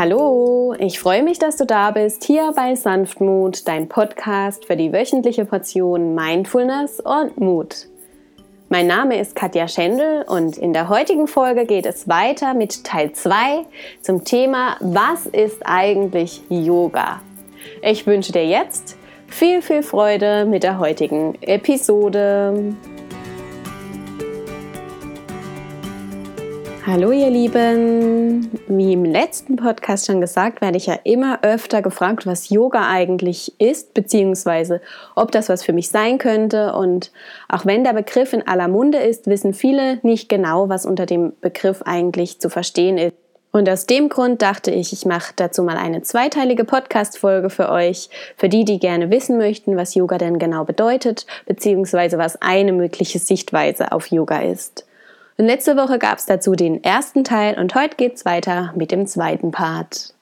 Hallo, ich freue mich, dass du da bist, hier bei Sanftmut, dein Podcast für die wöchentliche Portion Mindfulness und Mut. Mein Name ist Katja Schendl und in der heutigen Folge geht es weiter mit Teil 2 zum Thema Was ist eigentlich Yoga? Ich wünsche dir jetzt viel, viel Freude mit der heutigen Episode. Hallo ihr Lieben, wie im letzten Podcast schon gesagt, werde ich ja immer öfter gefragt, was Yoga eigentlich ist, beziehungsweise ob das was für mich sein könnte. Und auch wenn der Begriff in aller Munde ist, wissen viele nicht genau, was unter dem Begriff eigentlich zu verstehen ist. Und aus dem Grund dachte ich, ich mache dazu mal eine zweiteilige Podcast-Folge für euch, für die, die gerne wissen möchten, was Yoga denn genau bedeutet, beziehungsweise was eine mögliche Sichtweise auf Yoga ist. Und letzte Woche gab es dazu den ersten Teil und heute geht's weiter mit dem zweiten Part.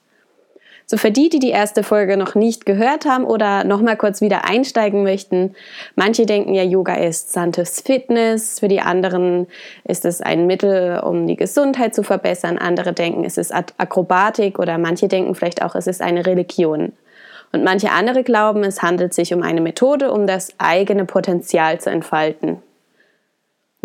So für die, die die erste Folge noch nicht gehört haben oder noch mal kurz wieder einsteigen möchten, manche denken ja, Yoga ist santes Fitness, für die anderen ist es ein Mittel, um die Gesundheit zu verbessern, andere denken, es ist Akrobatik oder manche denken vielleicht auch, es ist eine Religion. Und manche andere glauben, es handelt sich um eine Methode, um das eigene Potenzial zu entfalten.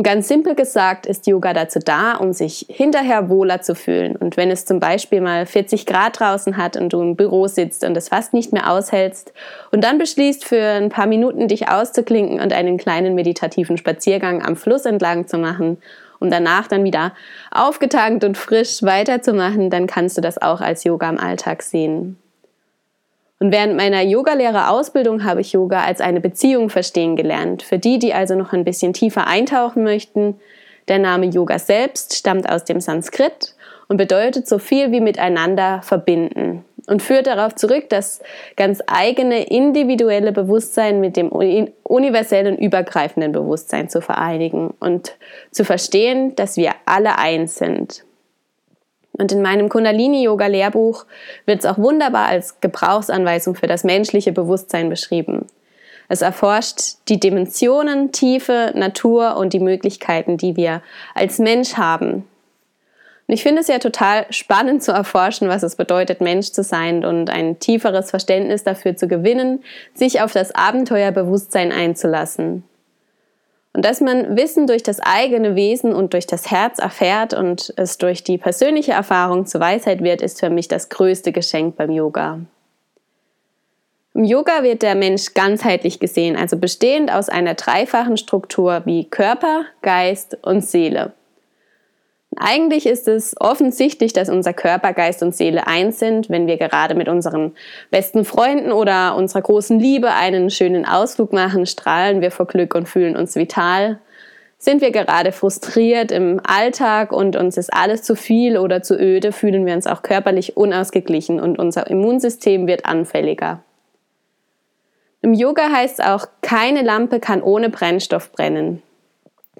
Ganz simpel gesagt ist Yoga dazu da, um sich hinterher wohler zu fühlen. Und wenn es zum Beispiel mal 40 Grad draußen hat und du im Büro sitzt und es fast nicht mehr aushältst und dann beschließt, für ein paar Minuten dich auszuklinken und einen kleinen meditativen Spaziergang am Fluss entlang zu machen, um danach dann wieder aufgetankt und frisch weiterzumachen, dann kannst du das auch als Yoga im Alltag sehen. Und während meiner Yogalehrerausbildung habe ich Yoga als eine Beziehung verstehen gelernt. Für die, die also noch ein bisschen tiefer eintauchen möchten, der Name Yoga selbst stammt aus dem Sanskrit und bedeutet so viel wie miteinander verbinden und führt darauf zurück, das ganz eigene individuelle Bewusstsein mit dem universellen übergreifenden Bewusstsein zu vereinigen und zu verstehen, dass wir alle eins sind. Und in meinem Kundalini-Yoga-Lehrbuch wird es auch wunderbar als Gebrauchsanweisung für das menschliche Bewusstsein beschrieben. Es erforscht die Dimensionen, Tiefe, Natur und die Möglichkeiten, die wir als Mensch haben. Und ich finde es ja total spannend zu erforschen, was es bedeutet, Mensch zu sein und ein tieferes Verständnis dafür zu gewinnen, sich auf das Abenteuerbewusstsein einzulassen. Und dass man Wissen durch das eigene Wesen und durch das Herz erfährt und es durch die persönliche Erfahrung zur Weisheit wird, ist für mich das größte Geschenk beim Yoga. Im Yoga wird der Mensch ganzheitlich gesehen, also bestehend aus einer dreifachen Struktur wie Körper, Geist und Seele. Eigentlich ist es offensichtlich, dass unser Körper, Geist und Seele eins sind, wenn wir gerade mit unseren besten Freunden oder unserer großen Liebe einen schönen Ausflug machen, strahlen wir vor Glück und fühlen uns vital. Sind wir gerade frustriert im Alltag und uns ist alles zu viel oder zu öde, fühlen wir uns auch körperlich unausgeglichen und unser Immunsystem wird anfälliger. Im Yoga heißt es auch, keine Lampe kann ohne Brennstoff brennen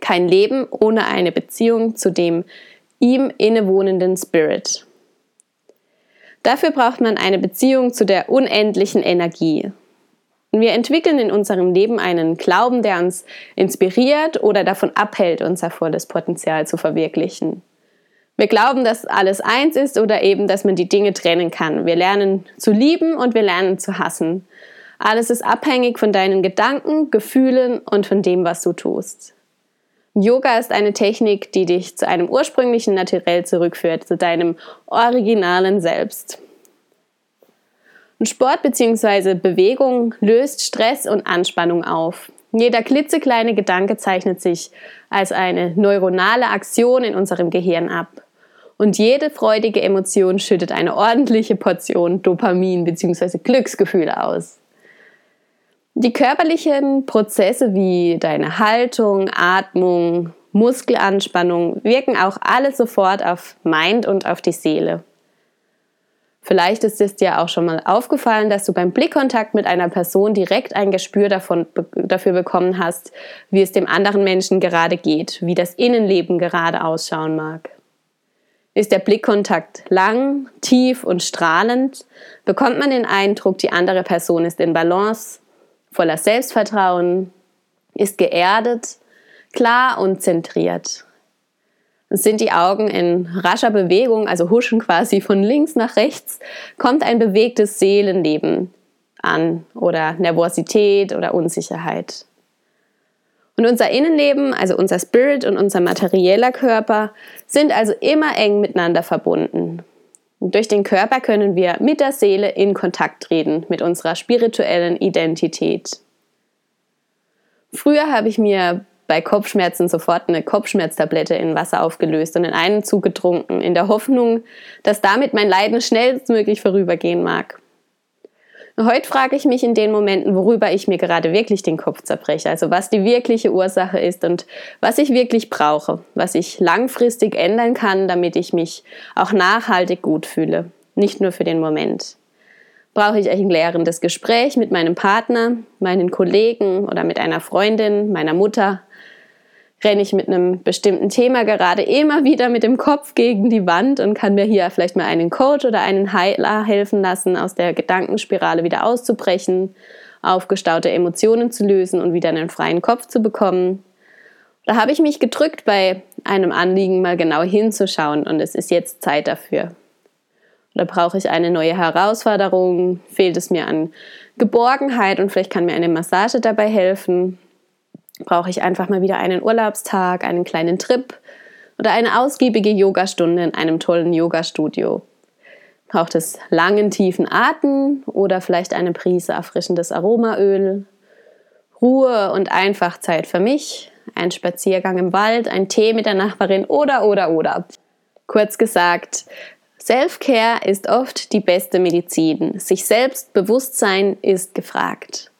kein Leben ohne eine Beziehung zu dem ihm innewohnenden Spirit. Dafür braucht man eine Beziehung zu der unendlichen Energie. Wir entwickeln in unserem Leben einen Glauben, der uns inspiriert oder davon abhält, unser volles Potenzial zu verwirklichen. Wir glauben, dass alles eins ist oder eben, dass man die Dinge trennen kann. Wir lernen zu lieben und wir lernen zu hassen. Alles ist abhängig von deinen Gedanken, Gefühlen und von dem, was du tust. Yoga ist eine Technik, die dich zu einem ursprünglichen Naturell zurückführt, zu deinem originalen Selbst. Und Sport bzw. Bewegung löst Stress und Anspannung auf. Jeder klitzekleine Gedanke zeichnet sich als eine neuronale Aktion in unserem Gehirn ab. Und jede freudige Emotion schüttet eine ordentliche Portion Dopamin bzw. Glücksgefühle aus. Die körperlichen Prozesse wie deine Haltung, Atmung, Muskelanspannung wirken auch alle sofort auf Mind und auf die Seele. Vielleicht ist es dir auch schon mal aufgefallen, dass du beim Blickkontakt mit einer Person direkt ein Gespür davon, dafür bekommen hast, wie es dem anderen Menschen gerade geht, wie das Innenleben gerade ausschauen mag. Ist der Blickkontakt lang, tief und strahlend, bekommt man den Eindruck, die andere Person ist in Balance, voller Selbstvertrauen, ist geerdet, klar und zentriert. Sind die Augen in rascher Bewegung, also huschen quasi von links nach rechts, kommt ein bewegtes Seelenleben an oder Nervosität oder Unsicherheit. Und unser Innenleben, also unser Spirit und unser materieller Körper, sind also immer eng miteinander verbunden. Und durch den Körper können wir mit der Seele in Kontakt treten, mit unserer spirituellen Identität. Früher habe ich mir bei Kopfschmerzen sofort eine Kopfschmerztablette in Wasser aufgelöst und in einen Zug getrunken, in der Hoffnung, dass damit mein Leiden schnellstmöglich vorübergehen mag. Heute frage ich mich in den Momenten, worüber ich mir gerade wirklich den Kopf zerbreche, also was die wirkliche Ursache ist und was ich wirklich brauche, was ich langfristig ändern kann, damit ich mich auch nachhaltig gut fühle, nicht nur für den Moment. Brauche ich ein klärendes Gespräch mit meinem Partner, meinen Kollegen oder mit einer Freundin, meiner Mutter, renne ich mit einem bestimmten Thema gerade immer wieder mit dem Kopf gegen die Wand und kann mir hier vielleicht mal einen Coach oder einen Heiler helfen lassen, aus der Gedankenspirale wieder auszubrechen, aufgestaute Emotionen zu lösen und wieder einen freien Kopf zu bekommen. Da habe ich mich gedrückt, bei einem Anliegen mal genau hinzuschauen und es ist jetzt Zeit dafür. Da brauche ich eine neue Herausforderung, fehlt es mir an Geborgenheit und vielleicht kann mir eine Massage dabei helfen brauche ich einfach mal wieder einen Urlaubstag, einen kleinen Trip oder eine ausgiebige Yogastunde in einem tollen Yogastudio. Braucht es langen, tiefen Atem oder vielleicht eine Prise erfrischendes Aromaöl? Ruhe und einfach Zeit für mich, ein Spaziergang im Wald, ein Tee mit der Nachbarin oder, oder, oder. Kurz gesagt, Self-Care ist oft die beste Medizin. Sich selbst Bewusstsein ist gefragt.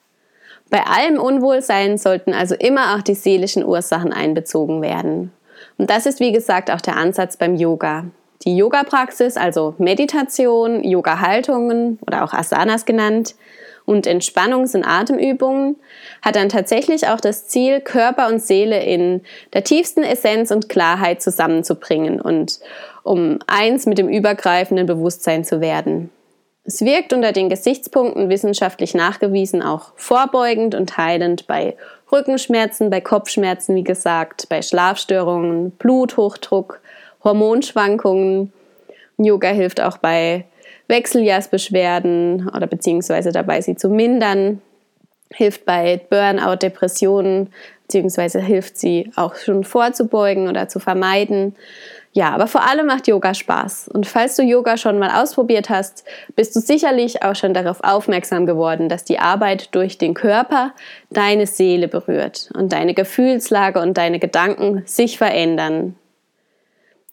Bei allem Unwohlsein sollten also immer auch die seelischen Ursachen einbezogen werden. Und das ist wie gesagt auch der Ansatz beim Yoga. Die Yoga-Praxis, also Meditation, Yoga-Haltungen oder auch Asanas genannt und Entspannungs- und Atemübungen, hat dann tatsächlich auch das Ziel, Körper und Seele in der tiefsten Essenz und Klarheit zusammenzubringen und um eins mit dem übergreifenden Bewusstsein zu werden. Es wirkt unter den Gesichtspunkten wissenschaftlich nachgewiesen auch vorbeugend und heilend bei Rückenschmerzen, bei Kopfschmerzen, wie gesagt, bei Schlafstörungen, Bluthochdruck, Hormonschwankungen. Yoga hilft auch bei Wechseljahrsbeschwerden oder beziehungsweise dabei, sie zu mindern, hilft bei Burnout, Depressionen, beziehungsweise hilft sie auch schon vorzubeugen oder zu vermeiden. Ja, aber vor allem macht Yoga Spaß. Und falls du Yoga schon mal ausprobiert hast, bist du sicherlich auch schon darauf aufmerksam geworden, dass die Arbeit durch den Körper deine Seele berührt und deine Gefühlslage und deine Gedanken sich verändern.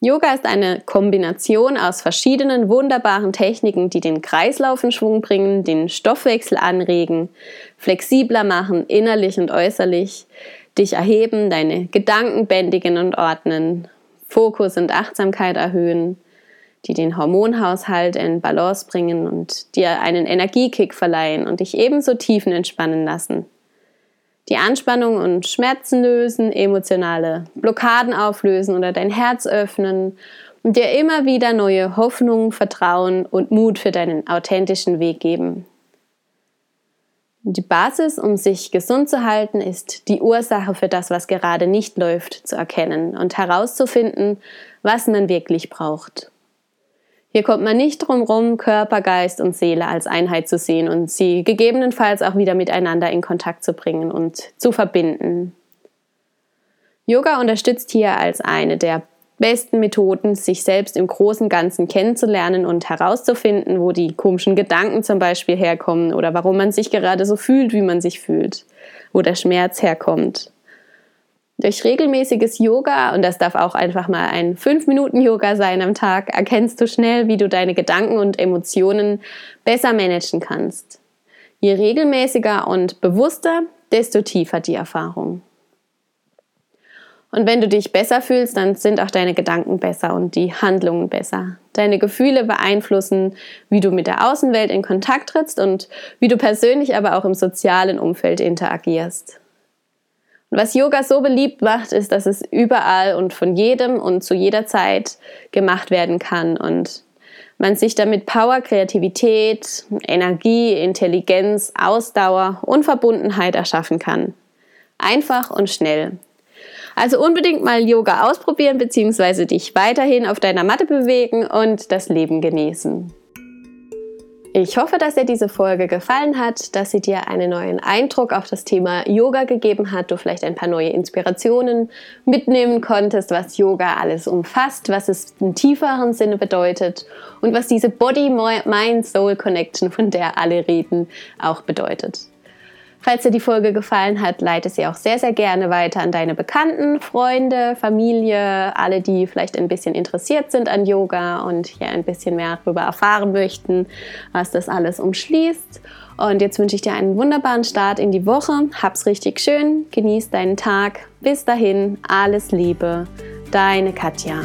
Yoga ist eine Kombination aus verschiedenen wunderbaren Techniken, die den Kreislauf in Schwung bringen, den Stoffwechsel anregen, flexibler machen, innerlich und äußerlich, dich erheben, deine Gedanken bändigen und ordnen Fokus und Achtsamkeit erhöhen, die den Hormonhaushalt in Balance bringen und dir einen Energiekick verleihen und dich ebenso tiefen entspannen lassen. Die Anspannung und Schmerzen lösen, emotionale Blockaden auflösen oder dein Herz öffnen und dir immer wieder neue Hoffnung, Vertrauen und Mut für deinen authentischen Weg geben. Die Basis, um sich gesund zu halten, ist die Ursache für das, was gerade nicht läuft, zu erkennen und herauszufinden, was man wirklich braucht. Hier kommt man nicht drum rum, Körper, Geist und Seele als Einheit zu sehen und sie gegebenenfalls auch wieder miteinander in Kontakt zu bringen und zu verbinden. Yoga unterstützt hier als eine der besten Methoden, sich selbst im großen Ganzen kennenzulernen und herauszufinden, wo die komischen Gedanken zum Beispiel herkommen oder warum man sich gerade so fühlt, wie man sich fühlt, wo der Schmerz herkommt. Durch regelmäßiges Yoga, und das darf auch einfach mal ein 5-Minuten-Yoga sein am Tag, erkennst du schnell, wie du deine Gedanken und Emotionen besser managen kannst. Je regelmäßiger und bewusster, desto tiefer die Erfahrung. Und wenn du dich besser fühlst, dann sind auch deine Gedanken besser und die Handlungen besser. Deine Gefühle beeinflussen, wie du mit der Außenwelt in Kontakt trittst und wie du persönlich aber auch im sozialen Umfeld interagierst. Und was Yoga so beliebt macht, ist, dass es überall und von jedem und zu jeder Zeit gemacht werden kann und man sich damit Power, Kreativität, Energie, Intelligenz, Ausdauer und Verbundenheit erschaffen kann. Einfach und schnell. Also unbedingt mal Yoga ausprobieren bzw. dich weiterhin auf deiner Matte bewegen und das Leben genießen. Ich hoffe, dass dir diese Folge gefallen hat, dass sie dir einen neuen Eindruck auf das Thema Yoga gegeben hat, du vielleicht ein paar neue Inspirationen mitnehmen konntest, was Yoga alles umfasst, was es im tieferen Sinne bedeutet und was diese Body-Mind-Soul-Connection, von der alle reden, auch bedeutet. Falls dir die Folge gefallen hat, leite sie auch sehr, sehr gerne weiter an deine Bekannten, Freunde, Familie, alle, die vielleicht ein bisschen interessiert sind an Yoga und hier ein bisschen mehr darüber erfahren möchten, was das alles umschließt. Und jetzt wünsche ich dir einen wunderbaren Start in die Woche. Hab's richtig schön, genieß deinen Tag. Bis dahin, alles Liebe, deine Katja.